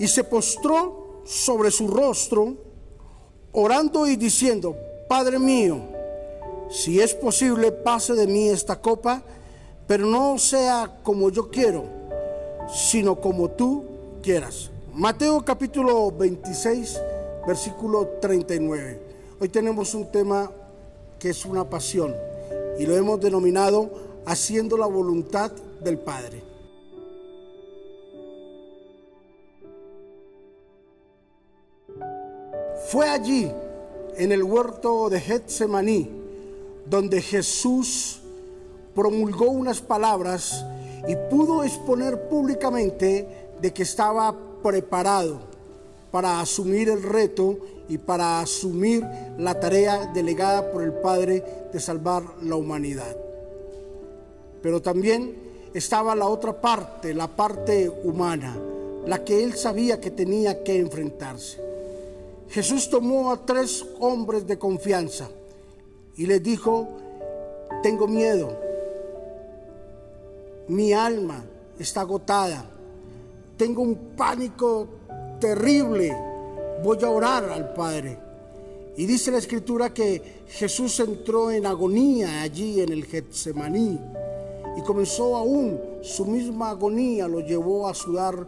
y se postró sobre su rostro, orando y diciendo, Padre mío, si es posible, pase de mí esta copa, pero no sea como yo quiero, sino como tú quieras. Mateo capítulo 26, versículo 39. Hoy tenemos un tema que es una pasión y lo hemos denominado haciendo la voluntad del Padre. Fue allí, en el huerto de Getsemaní, donde Jesús promulgó unas palabras y pudo exponer públicamente de que estaba preparado para asumir el reto y para asumir la tarea delegada por el Padre de salvar la humanidad. Pero también estaba la otra parte, la parte humana, la que él sabía que tenía que enfrentarse. Jesús tomó a tres hombres de confianza y les dijo, tengo miedo, mi alma está agotada, tengo un pánico terrible, voy a orar al Padre. Y dice la escritura que Jesús entró en agonía allí en el Getsemaní y comenzó aún su misma agonía, lo llevó a sudar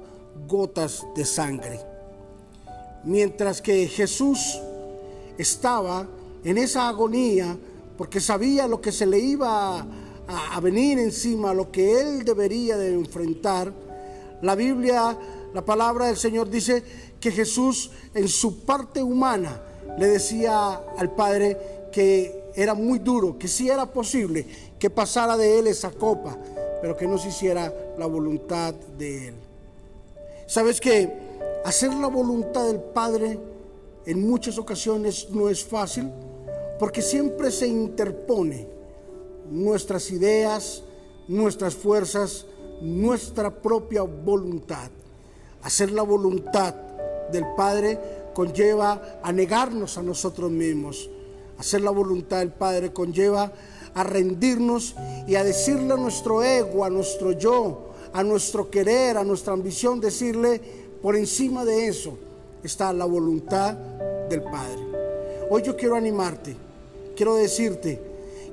gotas de sangre. Mientras que Jesús estaba en esa agonía, porque sabía lo que se le iba a, venir encima, lo que él debería de enfrentar, la Biblia, la palabra del Señor dice que Jesús en su parte humana le decía al Padre que era muy duro, que si era posible que pasara de él esa copa, pero que no se hiciera la voluntad de él. ¿Sabes que hacer la voluntad del Padre en muchas ocasiones no es fácil? Porque siempre se interpone nuestras ideas, nuestras fuerzas, nuestra propia voluntad. Hacer la voluntad del Padre conlleva a negarnos a nosotros mismos. Hacer la voluntad del Padre conlleva a rendirnos y a decirle a nuestro ego, a nuestro yo, a nuestro querer, a nuestra ambición, decirle, por encima de eso está la voluntad del Padre. Hoy yo quiero animarte quiero decirte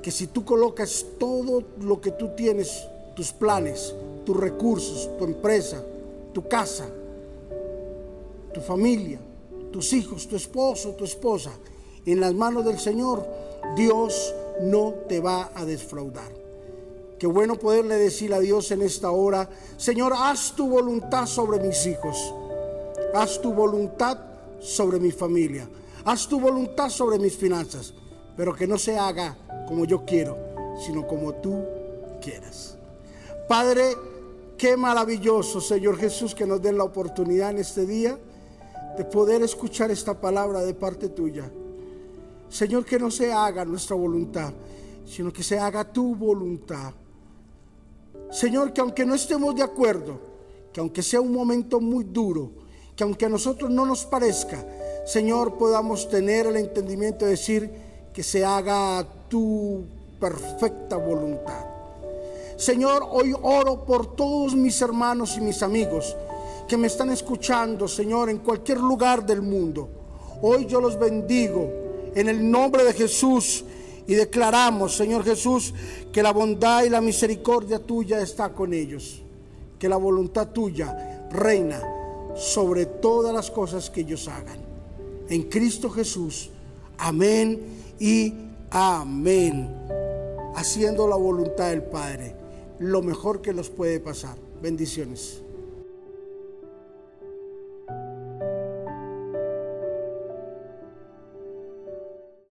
que si tú colocas todo lo que tú tienes, tus planes, tus recursos, tu empresa, tu casa, tu familia, tus hijos, tu esposo, tu esposa, en las manos del Señor, Dios no te va a defraudar. Qué bueno poderle decir a Dios en esta hora, Señor, haz tu voluntad sobre mis hijos, haz tu voluntad sobre mi familia, haz tu voluntad sobre mis finanzas pero que no se haga como yo quiero, sino como tú quieras. Padre, qué maravilloso, Señor Jesús, que nos den la oportunidad en este día de poder escuchar esta palabra de parte tuya. Señor, que no se haga nuestra voluntad, sino que se haga tu voluntad. Señor, que aunque no estemos de acuerdo, que aunque sea un momento muy duro, que aunque a nosotros no nos parezca, Señor, podamos tener el entendimiento de decir, que se haga tu perfecta voluntad. Señor, hoy oro por todos mis hermanos y mis amigos que me están escuchando, Señor, en cualquier lugar del mundo. Hoy yo los bendigo en el nombre de Jesús y declaramos, Señor Jesús, que la bondad y la misericordia tuya está con ellos, que la voluntad tuya reina sobre todas las cosas que ellos hagan. En Cristo Jesús. Amén y amén. Haciendo la voluntad del Padre, lo mejor que nos puede pasar. Bendiciones.